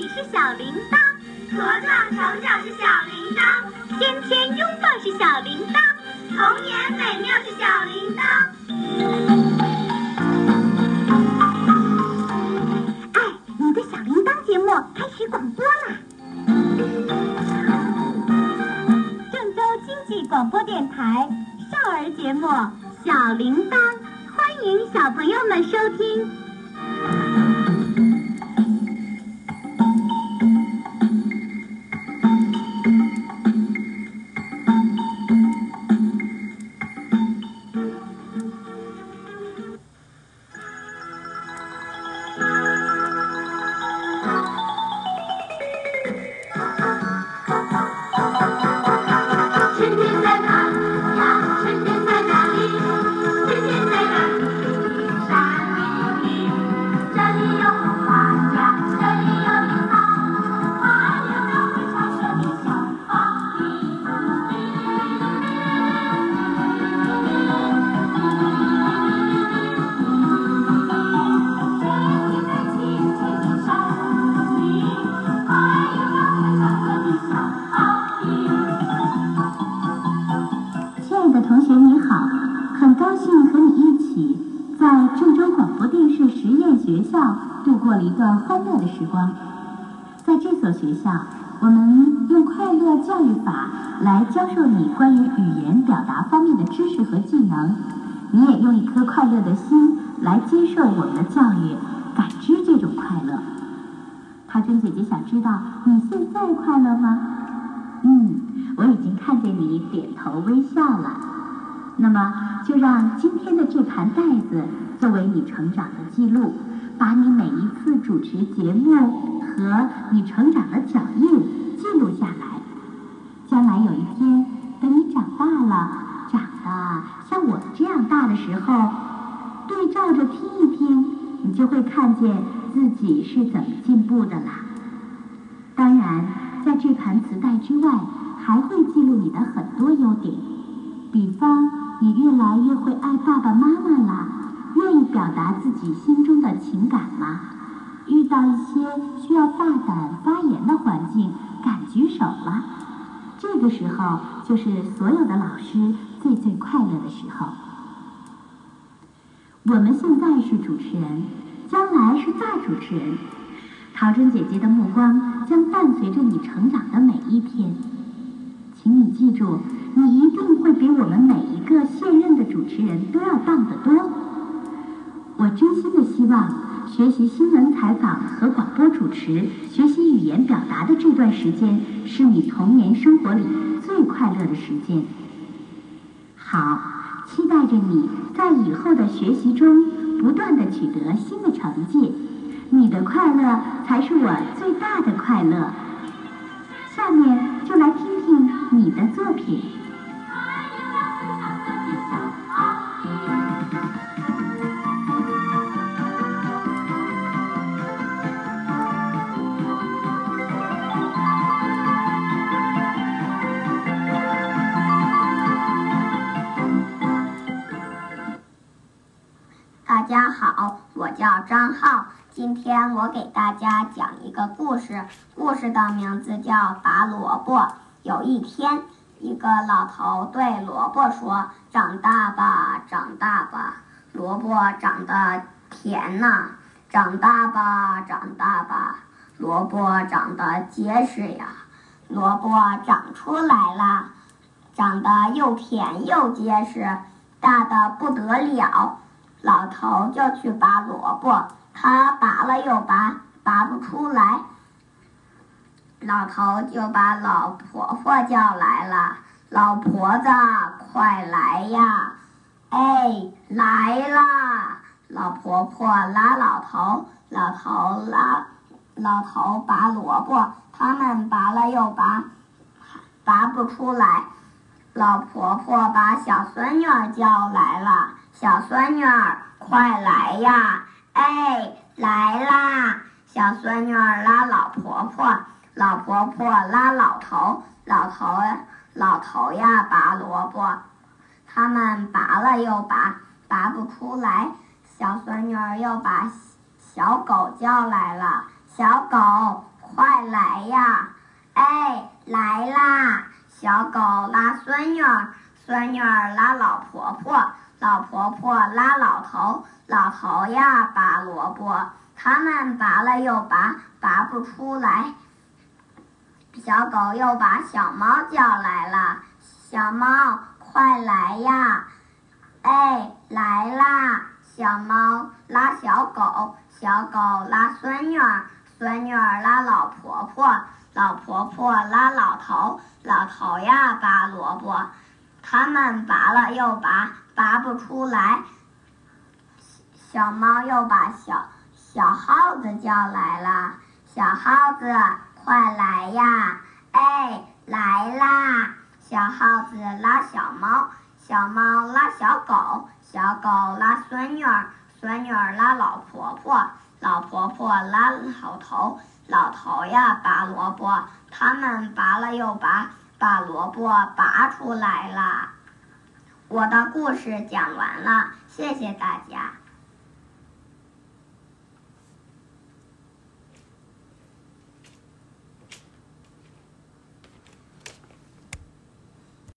你是小铃铛，茁壮成长是小铃铛，天天拥抱是小铃铛，童年美妙是小铃铛。哎，你的小铃铛节目开始广播啦！郑州经济广播电台少儿节目《小铃铛》，欢迎小朋友们收听。视实验学校度过了一段欢乐的时光。在这所学校，我们用快乐教育法来教授你关于语言表达方面的知识和技能。你也用一颗快乐的心来接受我们的教育，感知这种快乐。陶真姐姐想知道你现在快乐吗？嗯，我已经看见你点头微笑了。那么，就让今天的这盘带子作为你成长的记录，把你每一次主持节目和你成长的脚印记录下来。将来有一天，等你长大了，长得像我这样大的时候，对照着听一听，你就会看见自己是怎么进步的啦。当然，在这盘磁带之外，还会记录你的很多优点，比方你越来越会爱爸爸妈妈啦，愿意表达自己心中的情感吗，遇到一些需要大胆发言的环境，敢举手啦。这个时候就是所有的老师最最快乐的时候。我们现在是主持人，将来是大主持人。陶真姐姐的目光将伴随着你成长的每一天。请你记住，你一定会比我我真心的希望，学习新闻采访和广播主持、学习语言表达的这段时间，是你童年生活里最快乐的时间。好，期待着你在以后的学习中不断的取得新的成绩。你的快乐才是我最大的快乐。下面就来听听你的作品。好，我叫张浩。今天我给大家讲一个故事，故事的名字叫《拔萝卜》。有一天，一个老头对萝卜说：“长大吧，长大吧，萝卜长得甜呐！长大吧，长大吧，萝卜长得结实呀！萝卜长出来了，长得又甜又结实，大的不得了。”老头就去拔萝卜，他拔了又拔，拔不出来。老头就把老婆婆叫来了，老婆子，快来呀！哎，来啦！老婆婆拉老头，老头拉老头拔萝卜，他们拔了又拔，拔不出来。老婆婆把小孙女儿叫来了。小孙女儿，快来呀！哎，来啦！小孙女儿拉老婆婆，老婆婆拉老头，老头老头呀拔萝卜，他们拔了又拔，拔不出来。小孙女儿又把小狗叫来了，小狗，快来呀！哎，来啦！小狗拉孙女儿，孙女儿拉老婆婆，老婆婆拉老头，老头呀拔萝卜，他们拔了又拔，拔不出来。小狗又把小猫叫来了，小猫快来呀！哎，来啦！小猫拉小狗，小狗拉孙女儿，孙女儿拉老婆婆，老婆婆拉老头，老头呀拔萝卜，他们拔了又拔，拔不出来。小猫又把小小耗子叫来了，小耗子快来呀！哎，来啦！小耗子拉小猫，小猫拉小狗，小狗拉孙女儿，孙女儿拉老婆婆，老婆婆拉老头，老头呀拔萝卜，他们拔了又拔，把萝卜拔出来了。我的故事讲完了，谢谢大家。